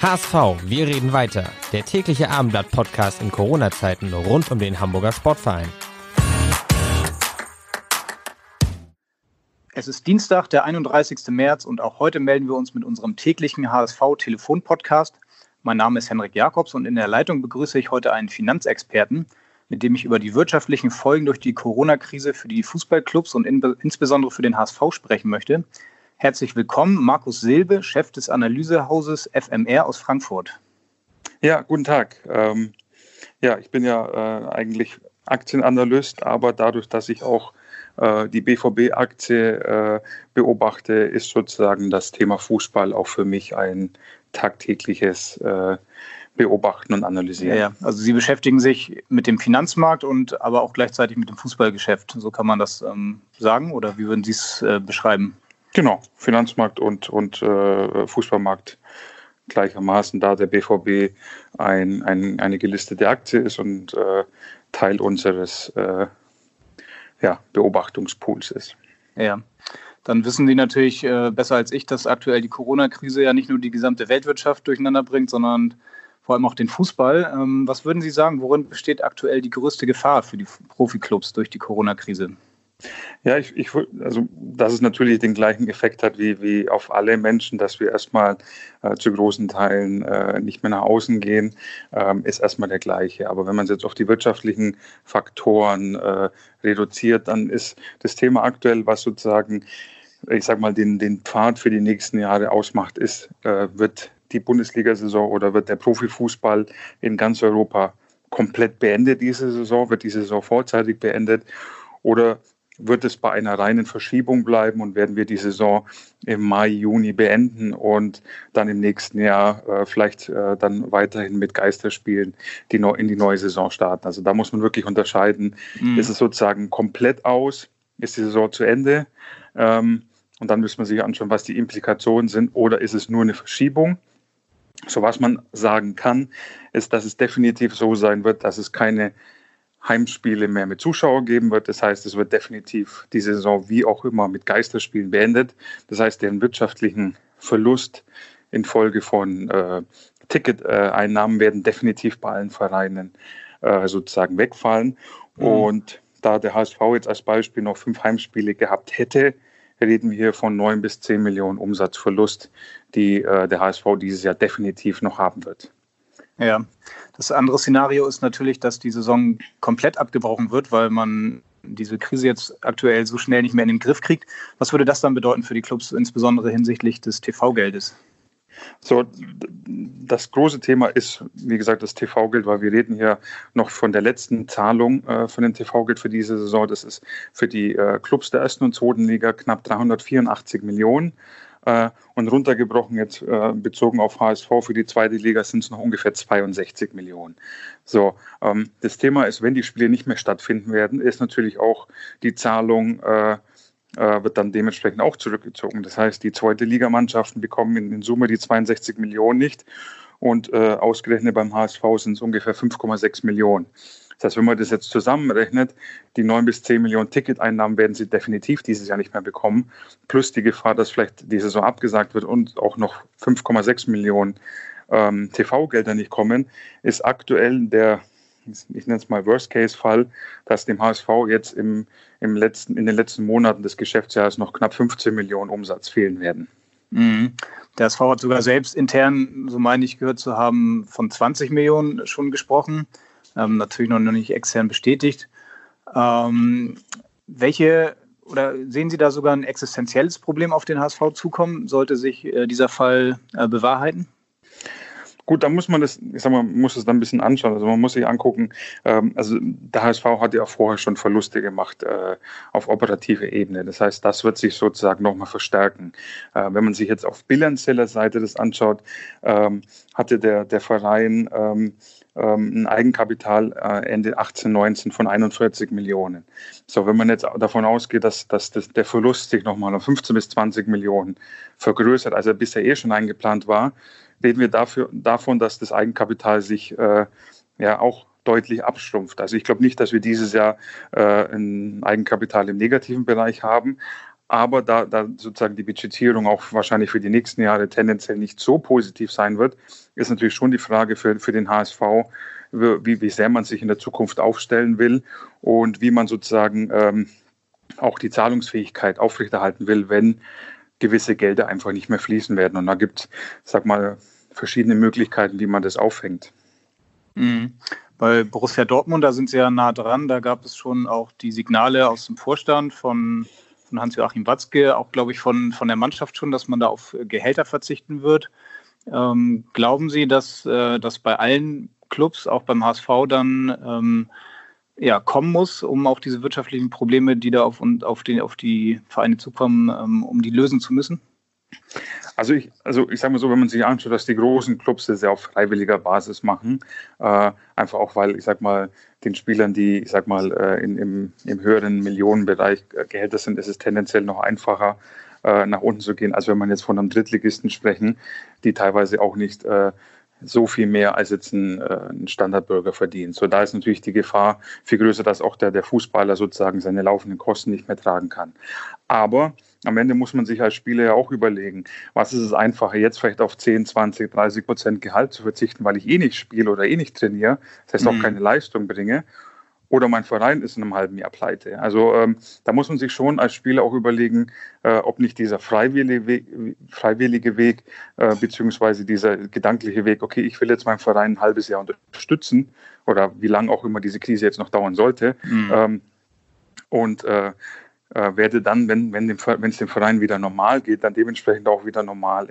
HSV, wir reden weiter. Der tägliche Abendblatt-Podcast in Corona-Zeiten rund um den Hamburger Sportverein. Es ist Dienstag, der 31. März und auch heute melden wir uns mit unserem täglichen HSV-Telefon-Podcast. Mein Name ist Henrik Jakobs und in der Leitung begrüße ich heute einen Finanzexperten, mit dem ich über die wirtschaftlichen Folgen durch die Corona-Krise für die Fußballclubs und in, insbesondere für den HSV sprechen möchte. Herzlich willkommen, Markus Silbe, Chef des Analysehauses FMR aus Frankfurt. Ja, guten Tag. Ähm, ja, ich bin ja äh, eigentlich Aktienanalyst, aber dadurch, dass ich auch äh, die BVB-Aktie äh, beobachte, ist sozusagen das Thema Fußball auch für mich ein tagtägliches äh, Beobachten und Analysieren. Ja, also Sie beschäftigen sich mit dem Finanzmarkt und aber auch gleichzeitig mit dem Fußballgeschäft. So kann man das ähm, sagen oder wie würden Sie es äh, beschreiben? Genau, Finanzmarkt und, und äh, Fußballmarkt gleichermaßen, da der BVB ein, ein, eine gelistete Aktie ist und äh, Teil unseres äh, ja, Beobachtungspools ist. Ja, dann wissen Sie natürlich äh, besser als ich, dass aktuell die Corona-Krise ja nicht nur die gesamte Weltwirtschaft durcheinander bringt, sondern vor allem auch den Fußball. Ähm, was würden Sie sagen, worin besteht aktuell die größte Gefahr für die Profiklubs durch die Corona-Krise? Ja, ich, ich also dass es natürlich den gleichen Effekt hat wie, wie auf alle Menschen, dass wir erstmal äh, zu großen Teilen äh, nicht mehr nach außen gehen, ähm, ist erstmal der gleiche. Aber wenn man es jetzt auf die wirtschaftlichen Faktoren äh, reduziert, dann ist das Thema aktuell, was sozusagen, ich sag mal, den, den Pfad für die nächsten Jahre ausmacht, ist, äh, wird die Bundesliga-Saison oder wird der Profifußball in ganz Europa komplett beendet diese Saison, wird diese Saison vorzeitig beendet oder wird es bei einer reinen Verschiebung bleiben und werden wir die Saison im Mai, Juni beenden und dann im nächsten Jahr äh, vielleicht äh, dann weiterhin mit Geisterspielen die in die neue Saison starten. Also da muss man wirklich unterscheiden, mhm. ist es sozusagen komplett aus, ist die Saison zu Ende ähm, und dann müssen wir sich anschauen, was die Implikationen sind oder ist es nur eine Verschiebung. So was man sagen kann, ist, dass es definitiv so sein wird, dass es keine Heimspiele mehr mit Zuschauern geben wird. Das heißt, es wird definitiv die Saison wie auch immer mit Geisterspielen beendet. Das heißt, den wirtschaftlichen Verlust infolge von äh, Ticketeinnahmen werden definitiv bei allen Vereinen äh, sozusagen wegfallen. Mhm. Und da der HSV jetzt als Beispiel noch fünf Heimspiele gehabt hätte, reden wir hier von neun bis zehn Millionen Umsatzverlust, die äh, der HSV dieses Jahr definitiv noch haben wird. Ja, das andere Szenario ist natürlich, dass die Saison komplett abgebrochen wird, weil man diese Krise jetzt aktuell so schnell nicht mehr in den Griff kriegt. Was würde das dann bedeuten für die Clubs, insbesondere hinsichtlich des TV-Geldes? So, das große Thema ist, wie gesagt, das TV-Geld, weil wir reden hier noch von der letzten Zahlung äh, von dem TV-Geld für diese Saison. Das ist für die äh, Clubs der ersten und zweiten Liga knapp 384 Millionen. Äh, und runtergebrochen jetzt äh, bezogen auf HSV für die zweite Liga sind es noch ungefähr 62 Millionen. So, ähm, das Thema ist, wenn die Spiele nicht mehr stattfinden werden, ist natürlich auch die Zahlung äh, wird dann dementsprechend auch zurückgezogen. Das heißt, die zweite Ligamannschaften bekommen in, Summe die 62 Millionen nicht und äh, ausgerechnet beim HSV sind es ungefähr 5,6 Millionen. Das heißt, wenn man das jetzt zusammenrechnet, die 9 bis 10 Millionen Ticketeinnahmen werden sie definitiv dieses Jahr nicht mehr bekommen. Plus die Gefahr, dass vielleicht die Saison abgesagt wird und auch noch 5,6 Millionen ähm, TV-Gelder nicht kommen, ist aktuell der, ich nenne es mal Worst-Case-Fall, dass dem HSV jetzt im, im letzten, in den letzten Monaten des Geschäftsjahres noch knapp 15 Millionen Umsatz fehlen werden. Mhm. Der SV hat sogar selbst intern, so meine ich gehört zu haben, von 20 Millionen schon gesprochen ähm, natürlich noch nicht extern bestätigt. Ähm, welche oder sehen Sie da sogar ein existenzielles Problem auf den HSV zukommen? Sollte sich äh, dieser Fall äh, bewahrheiten? Gut, da muss man das, ich sag mal, muss es dann ein bisschen anschauen. Also man muss sich angucken, ähm, also der HSV hat ja vorher schon Verluste gemacht äh, auf operative Ebene. Das heißt, das wird sich sozusagen nochmal verstärken. Äh, wenn man sich jetzt auf bilanzieller Seite das anschaut, ähm, hatte der, der Verein ähm, ähm ein Eigenkapital äh, Ende 18, 19 von 41 Millionen. So, wenn man jetzt davon ausgeht, dass, dass das, der Verlust sich nochmal um 15 bis 20 Millionen vergrößert, als er bisher eh schon eingeplant war, reden wir dafür, davon, dass das Eigenkapital sich äh, ja auch deutlich abschrumpft. Also ich glaube nicht, dass wir dieses Jahr äh, ein Eigenkapital im negativen Bereich haben. Aber da, da sozusagen die Budgetierung auch wahrscheinlich für die nächsten Jahre tendenziell nicht so positiv sein wird, ist natürlich schon die Frage für, für den HSV, wie, wie sehr man sich in der Zukunft aufstellen will und wie man sozusagen ähm, auch die Zahlungsfähigkeit aufrechterhalten will, wenn gewisse Gelder einfach nicht mehr fließen werden. Und da gibt es, sag mal, verschiedene Möglichkeiten, wie man das aufhängt. Mhm. Bei Borussia Dortmund, da sind sie ja nah dran. Da gab es schon auch die Signale aus dem Vorstand von, von Hans-Joachim Watzke, auch glaube ich von, von der Mannschaft schon, dass man da auf Gehälter verzichten wird. Ähm, glauben Sie, dass äh, das bei allen Clubs, auch beim HSV, dann ähm, ja, kommen muss, um auch diese wirtschaftlichen Probleme, die da auf, auf, den, auf die Vereine zukommen, ähm, um die lösen zu müssen? Also ich, also ich sage mal so, wenn man sich anschaut, dass die großen Clubs das ja auf freiwilliger Basis machen, äh, einfach auch weil, ich sag mal, den Spielern, die, ich sag mal, äh, in, im, im höheren Millionenbereich äh, Gehälter sind, ist es tendenziell noch einfacher, äh, nach unten zu gehen, als wenn man jetzt von einem Drittligisten sprechen, die teilweise auch nicht äh, so viel mehr als jetzt ein, äh, ein, Standardbürger verdient. So da ist natürlich die Gefahr viel größer, dass auch der, der Fußballer sozusagen seine laufenden Kosten nicht mehr tragen kann. Aber am Ende muss man sich als Spieler ja auch überlegen, was ist es einfacher, jetzt vielleicht auf 10, 20, 30 Prozent Gehalt zu verzichten, weil ich eh nicht spiele oder eh nicht trainiere, das heißt auch mhm. keine Leistung bringe, oder mein Verein ist in einem halben Jahr pleite. Also ähm, da muss man sich schon als Spieler auch überlegen, äh, ob nicht dieser freiwillige Weg, freiwillige Weg äh, beziehungsweise dieser gedankliche Weg, okay, ich will jetzt meinen Verein ein halbes Jahr unterstützen oder wie lange auch immer diese Krise jetzt noch dauern sollte. Mhm. Ähm, und äh, äh, werde dann, wenn wenn es dem Verein wieder normal geht, dann dementsprechend auch wieder normal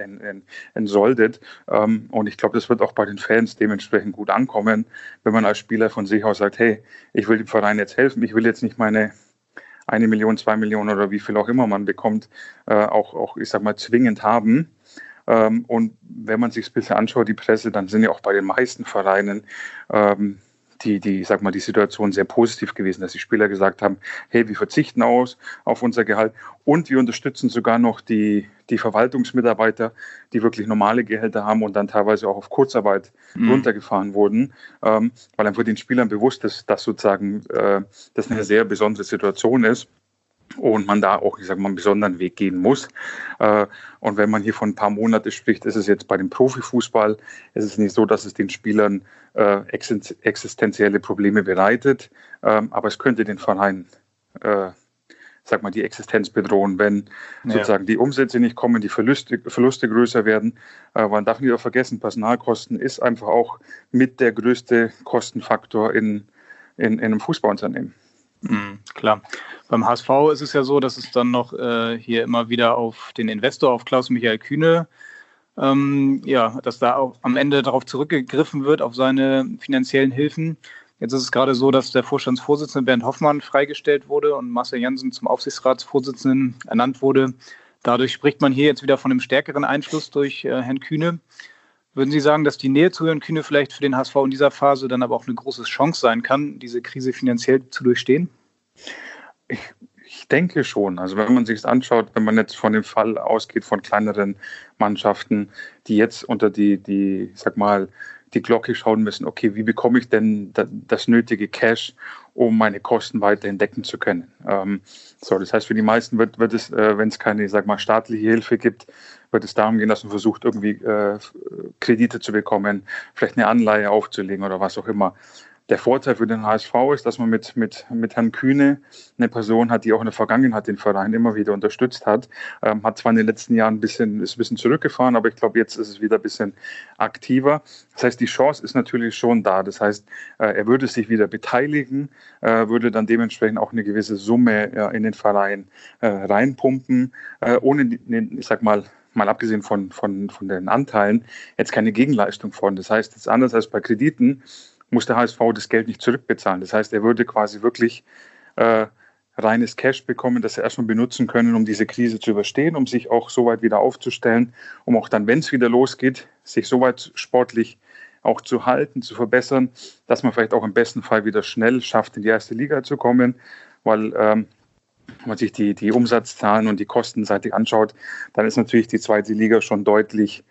entsoldet. Ähm, und ich glaube, das wird auch bei den Fans dementsprechend gut ankommen, wenn man als Spieler von sich aus sagt, hey, ich will dem Verein jetzt helfen, ich will jetzt nicht meine eine Million, zwei Millionen oder wie viel auch immer man bekommt, äh, auch, auch, ich sag mal, zwingend haben. Ähm, und wenn man sich ein bisschen anschaut, die Presse, dann sind ja auch bei den meisten Vereinen ähm, die, die, sag mal, die Situation sehr positiv gewesen, dass die Spieler gesagt haben, hey, wir verzichten aus auf unser Gehalt. Und wir unterstützen sogar noch die, die Verwaltungsmitarbeiter, die wirklich normale Gehälter haben und dann teilweise auch auf Kurzarbeit mhm. runtergefahren wurden, ähm, weil einfach den Spielern bewusst ist, dass sozusagen äh, das eine sehr besondere Situation ist und man da auch, ich sage mal, einen besonderen Weg gehen muss. Äh, und wenn man hier von ein paar Monaten spricht, ist es jetzt bei dem Profifußball, ist es nicht so, dass es den Spielern äh, existenzielle Probleme bereitet, ähm, aber es könnte den Verein äh, sag mal, die Existenz bedrohen, wenn ja. sozusagen die Umsätze nicht kommen, die Verluste, Verluste größer werden. Man darf nicht auch vergessen, Personalkosten ist einfach auch mit der größte Kostenfaktor in, in, in einem Fußballunternehmen. Mhm, klar. Beim HSV ist es ja so, dass es dann noch äh, hier immer wieder auf den Investor, auf Klaus-Michael Kühne, ähm, ja, dass da auch am Ende darauf zurückgegriffen wird, auf seine finanziellen Hilfen. Jetzt ist es gerade so, dass der Vorstandsvorsitzende Bernd Hoffmann freigestellt wurde und Marcel Janssen zum Aufsichtsratsvorsitzenden ernannt wurde. Dadurch spricht man hier jetzt wieder von einem stärkeren Einfluss durch äh, Herrn Kühne. Würden Sie sagen, dass die Nähe zu Herrn Kühne vielleicht für den HSV in dieser Phase dann aber auch eine große Chance sein kann, diese Krise finanziell zu durchstehen? Ich, ich denke schon. Also wenn man sich es anschaut, wenn man jetzt von dem Fall ausgeht von kleineren Mannschaften, die jetzt unter die, die, ich sag mal, die Glocke schauen müssen, okay, wie bekomme ich denn das nötige Cash, um meine Kosten weiterhin decken zu können. Ähm, so, das heißt, für die meisten wird, wird es, äh, wenn es keine, sag mal, staatliche Hilfe gibt, wird es darum gehen, dass man versucht, irgendwie äh, Kredite zu bekommen, vielleicht eine Anleihe aufzulegen oder was auch immer. Der Vorteil für den HSV ist, dass man mit, mit, mit Herrn Kühne eine Person hat, die auch in der Vergangenheit den Verein immer wieder unterstützt hat. Ähm, hat zwar in den letzten Jahren ein bisschen, ist ein bisschen zurückgefahren, aber ich glaube, jetzt ist es wieder ein bisschen aktiver. Das heißt, die Chance ist natürlich schon da. Das heißt, äh, er würde sich wieder beteiligen, äh, würde dann dementsprechend auch eine gewisse Summe äh, in den Verein äh, reinpumpen, äh, ohne, ich sag mal, mal abgesehen von, von, von den Anteilen, jetzt keine Gegenleistung von. Das heißt, ist anders als bei Krediten, muss der HSV das Geld nicht zurückbezahlen. Das heißt, er würde quasi wirklich äh, reines Cash bekommen, das sie erstmal benutzen können, um diese Krise zu überstehen, um sich auch so weit wieder aufzustellen, um auch dann, wenn es wieder losgeht, sich so weit sportlich auch zu halten, zu verbessern, dass man vielleicht auch im besten Fall wieder schnell schafft, in die erste Liga zu kommen, weil ähm, wenn man sich die, die Umsatzzahlen und die Kostenseite anschaut, dann ist natürlich die zweite Liga schon deutlich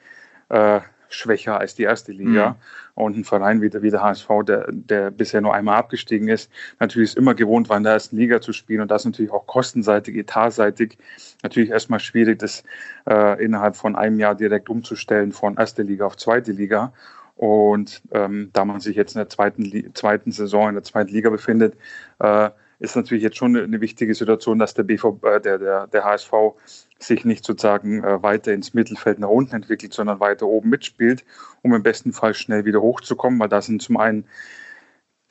äh, schwächer als die erste Liga. Mhm. Und ein Verein wie der, wie der HSV, der, der bisher nur einmal abgestiegen ist, natürlich ist immer gewohnt war, in der ersten Liga zu spielen. Und das ist natürlich auch kostenseitig, etatseitig natürlich erstmal schwierig, das äh, innerhalb von einem Jahr direkt umzustellen von erste Liga auf zweite Liga. Und ähm, da man sich jetzt in der zweiten, zweiten Saison in der zweiten Liga befindet, äh, ist natürlich jetzt schon eine wichtige Situation, dass der BV, äh, der, der, der HSV sich nicht sozusagen äh, weiter ins Mittelfeld nach unten entwickelt, sondern weiter oben mitspielt, um im besten Fall schnell wieder hochzukommen, weil da sind zum einen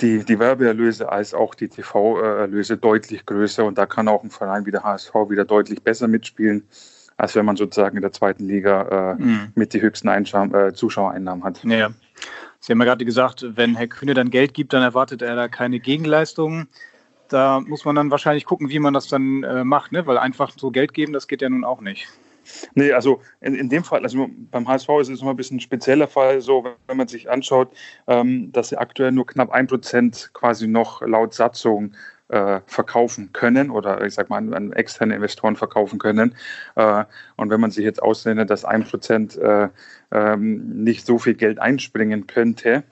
die, die Werbeerlöse als auch die TV-Erlöse deutlich größer und da kann auch ein Verein wie der HSV wieder deutlich besser mitspielen, als wenn man sozusagen in der zweiten Liga äh, mhm. mit die höchsten Einschau äh, Zuschauereinnahmen hat. Ja. Sie haben ja gerade gesagt, wenn Herr Kühne dann Geld gibt, dann erwartet er da keine Gegenleistungen da muss man dann wahrscheinlich gucken, wie man das dann äh, macht, ne? weil einfach so Geld geben, das geht ja nun auch nicht. Nee, also in, in dem Fall, also beim HSV ist es immer ein bisschen ein spezieller Fall, so wenn man sich anschaut, ähm, dass sie aktuell nur knapp ein Prozent quasi noch laut Satzung äh, verkaufen können oder ich sag mal an, an externe Investoren verkaufen können. Äh, und wenn man sich jetzt aussendet, dass ein Prozent äh, ähm, nicht so viel Geld einspringen könnte,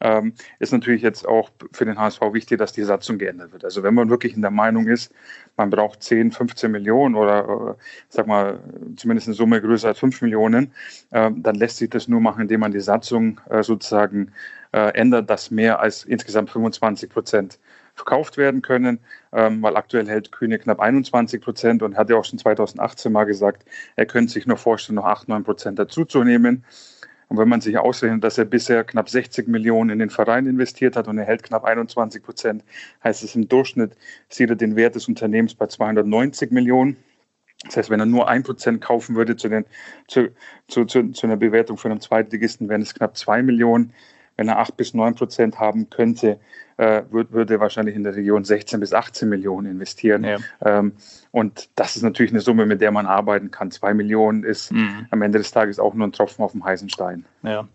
ähm, ist natürlich jetzt auch für den HSV wichtig, dass die Satzung geändert wird. Also wenn man wirklich in der Meinung ist, man braucht 10, 15 Millionen oder äh, sag mal zumindest eine Summe größer als 5 Millionen, äh, dann lässt sich das nur machen, indem man die Satzung äh, sozusagen äh, ändert, dass mehr als insgesamt 25 Prozent verkauft werden können, ähm, weil aktuell hält Kühne knapp 21 Prozent und hat ja auch schon 2018 mal gesagt, er könnte sich nur vorstellen, noch 8, 9 Prozent dazuzunehmen. Und wenn man sich ausrechnet, dass er bisher knapp 60 Millionen in den Verein investiert hat und er hält knapp 21 Prozent, heißt es im Durchschnitt, sieht er den Wert des Unternehmens bei 290 Millionen. Das heißt, wenn er nur ein Prozent kaufen würde zu, den, zu, zu, zu, zu einer Bewertung von einem Zweitligisten, wären es knapp zwei Millionen wenn er 8 bis 9 Prozent haben könnte, äh, würde, würde wahrscheinlich in der Region 16 bis 18 Millionen investieren. Ja. Ähm, und das ist natürlich eine Summe, mit der man arbeiten kann. 2 Millionen ist mhm. am Ende des Tages auch nur ein Tropfen auf dem heißen Stein. Ja.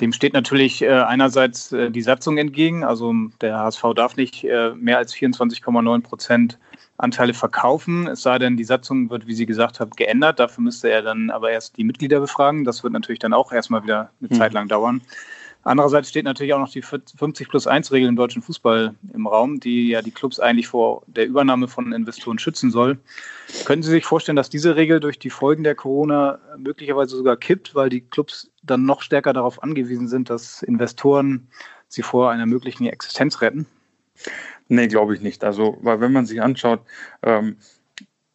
Dem steht natürlich äh, einerseits äh, die Satzung entgegen. Also der HSV darf nicht äh, mehr als 24,9 Prozent Anteile verkaufen, es sei denn, die Satzung wird, wie Sie gesagt haben, geändert. Dafür müsste er dann aber erst die Mitglieder befragen. Das wird natürlich dann auch erstmal wieder eine mhm. Zeit lang dauern. Andererseits steht natürlich auch noch die 50 plus 1 Regel im deutschen Fußball im Raum, die ja die Clubs eigentlich vor der Übernahme von Investoren schützen soll. Können Sie sich vorstellen, dass diese Regel durch die Folgen der Corona möglicherweise sogar kippt, weil die Clubs dann noch stärker darauf angewiesen sind, dass Investoren sie vor einer möglichen Existenz retten? Nee, glaube ich nicht. Also, weil wenn man sich anschaut, ähm,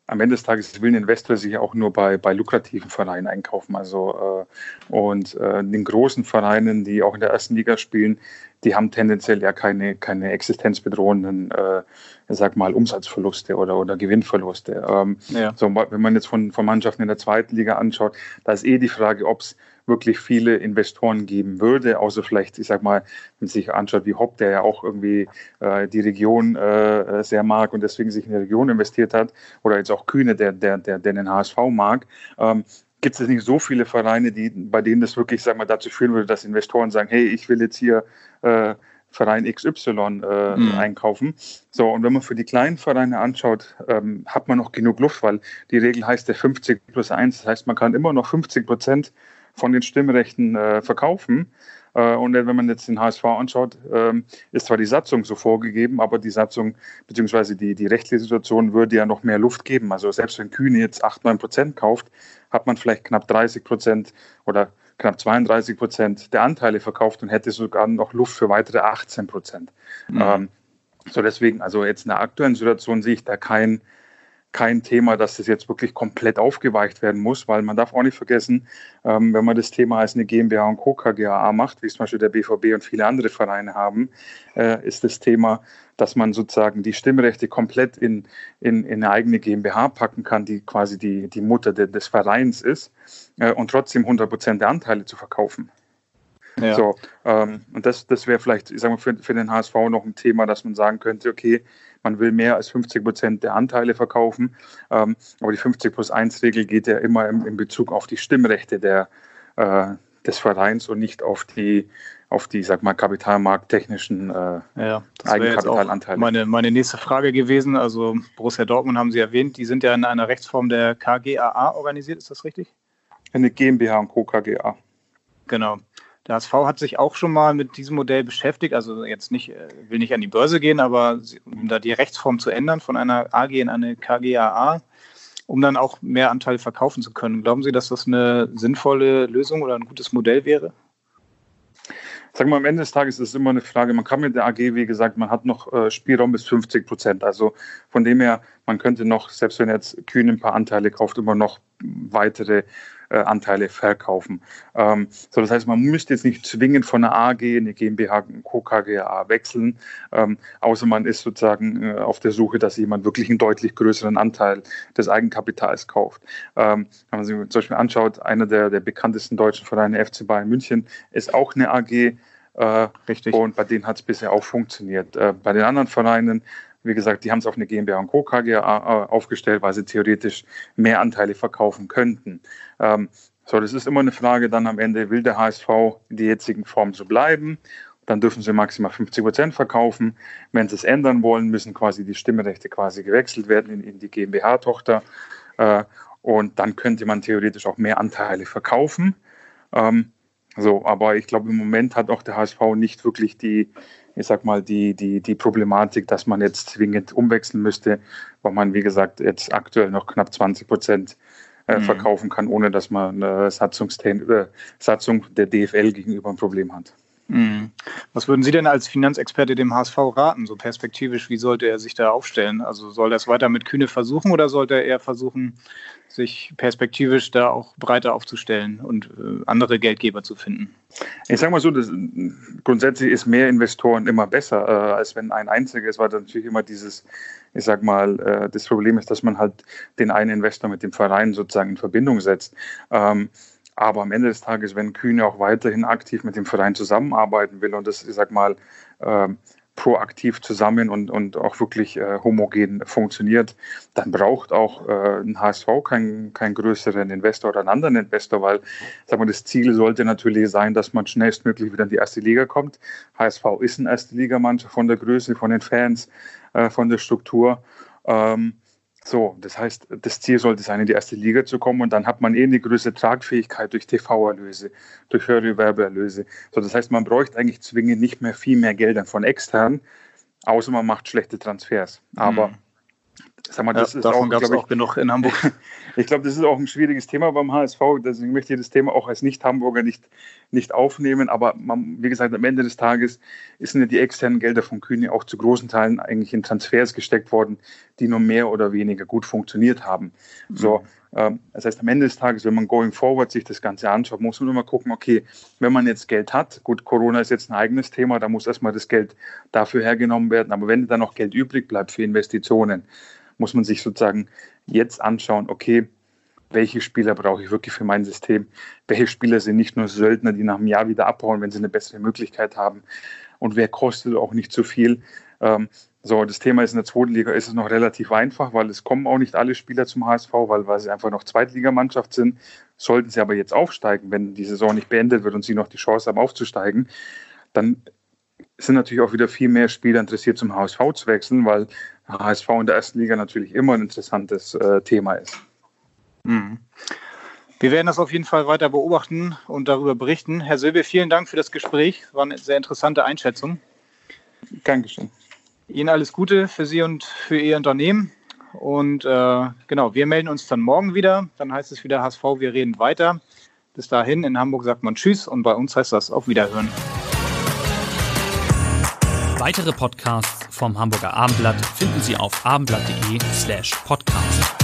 am Ende des Tages will ein Investor sich auch nur bei, bei lukrativen Vereinen einkaufen. Also äh, und äh, den großen Vereinen, die auch in der ersten Liga spielen, die haben tendenziell ja keine, keine existenzbedrohenden, äh, sag mal, Umsatzverluste oder, oder Gewinnverluste. Ähm, ja. so, wenn man jetzt von, von Mannschaften in der zweiten Liga anschaut, da ist eh die Frage, ob es wirklich viele Investoren geben würde, außer vielleicht, ich sag mal, wenn man sich anschaut, wie Hopp, der ja auch irgendwie äh, die Region äh, sehr mag und deswegen sich in die Region investiert hat, oder jetzt auch Kühne, der, der, der, der den HSV mag, ähm, gibt es nicht so viele Vereine, die, bei denen das wirklich, sag mal, dazu führen würde, dass Investoren sagen, hey, ich will jetzt hier äh, Verein XY äh, mhm. einkaufen. So, und wenn man für die kleinen Vereine anschaut, ähm, hat man noch genug Luft, weil die Regel heißt der 50 plus 1. Das heißt, man kann immer noch 50 Prozent von den Stimmrechten äh, verkaufen. Äh, und wenn man jetzt den HSV anschaut, ähm, ist zwar die Satzung so vorgegeben, aber die Satzung bzw. Die, die rechtliche Situation würde ja noch mehr Luft geben. Also selbst wenn Kühne jetzt 8, 9 Prozent kauft, hat man vielleicht knapp 30 Prozent oder knapp 32 Prozent der Anteile verkauft und hätte sogar noch Luft für weitere 18 Prozent. Mhm. Ähm, so deswegen, also jetzt in der aktuellen Situation sehe ich da kein, kein Thema, dass das jetzt wirklich komplett aufgeweicht werden muss, weil man darf auch nicht vergessen, ähm, wenn man das Thema als eine GmbH und Co. KGAA macht, wie es zum Beispiel der BVB und viele andere Vereine haben, äh, ist das Thema, dass man sozusagen die Stimmrechte komplett in, in, in eine eigene GmbH packen kann, die quasi die, die Mutter de, des Vereins ist äh, und trotzdem 100 Prozent der Anteile zu verkaufen. Ja. So, ähm, und das, das wäre vielleicht, ich sage mal, für, für den HSV noch ein Thema, dass man sagen könnte, okay, man will mehr als 50 Prozent der Anteile verkaufen. Ähm, aber die 50 plus 1 Regel geht ja immer im, in Bezug auf die Stimmrechte der, äh, des Vereins und nicht auf die, auf die, sag mal, kapitalmarkttechnischen äh, ja, Eigenkapitalanteile. Meine, meine nächste Frage gewesen. Also Borussia Dortmund haben Sie erwähnt, die sind ja in einer Rechtsform der KGAA organisiert, ist das richtig? Eine GmbH und Co. KGA. Genau. Der HSV hat sich auch schon mal mit diesem Modell beschäftigt, also jetzt nicht, äh, will nicht an die Börse gehen, aber um da die Rechtsform zu ändern von einer AG in eine KGAA, um dann auch mehr Anteile verkaufen zu können. Glauben Sie, dass das eine sinnvolle Lösung oder ein gutes Modell wäre? Sagen wir, am Ende des Tages ist es immer eine Frage, man kann mit der AG, wie gesagt, man hat noch äh, Spielraum bis 50 Prozent. Also von dem her, man könnte noch, selbst wenn jetzt Kühn ein paar Anteile kauft, immer noch weitere äh, Anteile verkaufen. Ähm, so, das heißt, man müsste jetzt nicht zwingend von einer AG in eine GmbH, Co. KGA wechseln, ähm, außer man ist sozusagen äh, auf der Suche, dass jemand wirklich einen deutlich größeren Anteil des Eigenkapitals kauft. Ähm, wenn man sich zum Beispiel anschaut, einer der, der bekanntesten deutschen Vereine, FC Bayern München, ist auch eine AG. Äh, Richtig. Und bei denen hat es bisher auch funktioniert. Äh, bei den anderen Vereinen wie gesagt, die haben es auf eine GmbH und Co. KGA äh, aufgestellt, weil sie theoretisch mehr Anteile verkaufen könnten. Ähm, so, das ist immer eine Frage dann am Ende, will der HSV in der jetzigen Form so bleiben? Dann dürfen sie maximal 50 Prozent verkaufen. Wenn sie es ändern wollen, müssen quasi die Stimmrechte quasi gewechselt werden in, in die GmbH-Tochter. Äh, und dann könnte man theoretisch auch mehr Anteile verkaufen. Ähm, so, aber ich glaube, im Moment hat auch der HSV nicht wirklich die, ich sag mal, die, die, die Problematik, dass man jetzt zwingend umwechseln müsste, weil man, wie gesagt, jetzt aktuell noch knapp 20 Prozent äh, mhm. verkaufen kann, ohne dass man eine äh, Satzung der DFL gegenüber ein Problem hat. Mhm. Was würden Sie denn als Finanzexperte dem HSV raten, so perspektivisch? Wie sollte er sich da aufstellen? Also soll er es weiter mit Kühne versuchen oder sollte er eher versuchen, sich perspektivisch da auch breiter aufzustellen und äh, andere Geldgeber zu finden? Ich sage mal so, das, grundsätzlich ist mehr Investoren immer besser, äh, als wenn ein einziger ist, weil natürlich immer dieses, ich sage mal, äh, das Problem ist, dass man halt den einen Investor mit dem Verein sozusagen in Verbindung setzt. Ähm, aber am Ende des Tages, wenn Kühne auch weiterhin aktiv mit dem Verein zusammenarbeiten will und das, ich sag mal, äh, proaktiv zusammen und, und auch wirklich äh, homogen funktioniert, dann braucht auch äh, ein HSV keinen kein größeren Investor oder einen anderen Investor, weil sag mal, das Ziel sollte natürlich sein, dass man schnellstmöglich wieder in die erste Liga kommt. HSV ist eine erste Ligamannschaft von der Größe, von den Fans, äh, von der Struktur. Ähm, so, das heißt, das Ziel sollte sein, in die erste Liga zu kommen und dann hat man eh eine größere Tragfähigkeit durch TV-Erlöse, durch höhere Werbeerlöse. So, das heißt, man bräuchte eigentlich zwingend nicht mehr viel mehr Geld von extern, außer man macht schlechte Transfers. Aber mhm. Sag mal, das ja, ist davon gab es auch genug in Hamburg. ich glaube, das ist auch ein schwieriges Thema beim HSV. Deswegen möchte ich das Thema auch als Nicht-Hamburger nicht, nicht aufnehmen. Aber man, wie gesagt, am Ende des Tages sind ja die externen Gelder von Kühne auch zu großen Teilen eigentlich in Transfers gesteckt worden, die nur mehr oder weniger gut funktioniert haben. Mhm. So, ähm, das heißt, am Ende des Tages, wenn man going forward sich das Ganze anschaut, muss man immer gucken, okay, wenn man jetzt Geld hat, gut, Corona ist jetzt ein eigenes Thema, da muss erstmal das Geld dafür hergenommen werden. Aber wenn dann noch Geld übrig bleibt für Investitionen, muss man sich sozusagen jetzt anschauen, okay, welche Spieler brauche ich wirklich für mein System? Welche Spieler sind nicht nur Söldner, die nach einem Jahr wieder abhauen, wenn sie eine bessere Möglichkeit haben? Und wer kostet auch nicht zu viel? Ähm, so, das Thema ist in der zweiten Liga ist es noch relativ einfach, weil es kommen auch nicht alle Spieler zum HSV, weil, weil sie einfach noch Zweitligamannschaft sind. Sollten sie aber jetzt aufsteigen, wenn die Saison nicht beendet wird und sie noch die Chance haben aufzusteigen, dann sind natürlich auch wieder viel mehr Spieler interessiert, zum HSV zu wechseln, weil HSV in der ersten Liga natürlich immer ein interessantes äh, Thema ist. Mhm. Wir werden das auf jeden Fall weiter beobachten und darüber berichten. Herr Silbe, vielen Dank für das Gespräch. War eine sehr interessante Einschätzung. Dankeschön. Ihnen alles Gute für Sie und für Ihr Unternehmen. Und äh, genau, wir melden uns dann morgen wieder. Dann heißt es wieder HSV, wir reden weiter. Bis dahin, in Hamburg sagt man Tschüss und bei uns heißt das auf Wiederhören. Weitere Podcasts vom Hamburger Abendblatt finden Sie auf abendblatt.de slash podcast.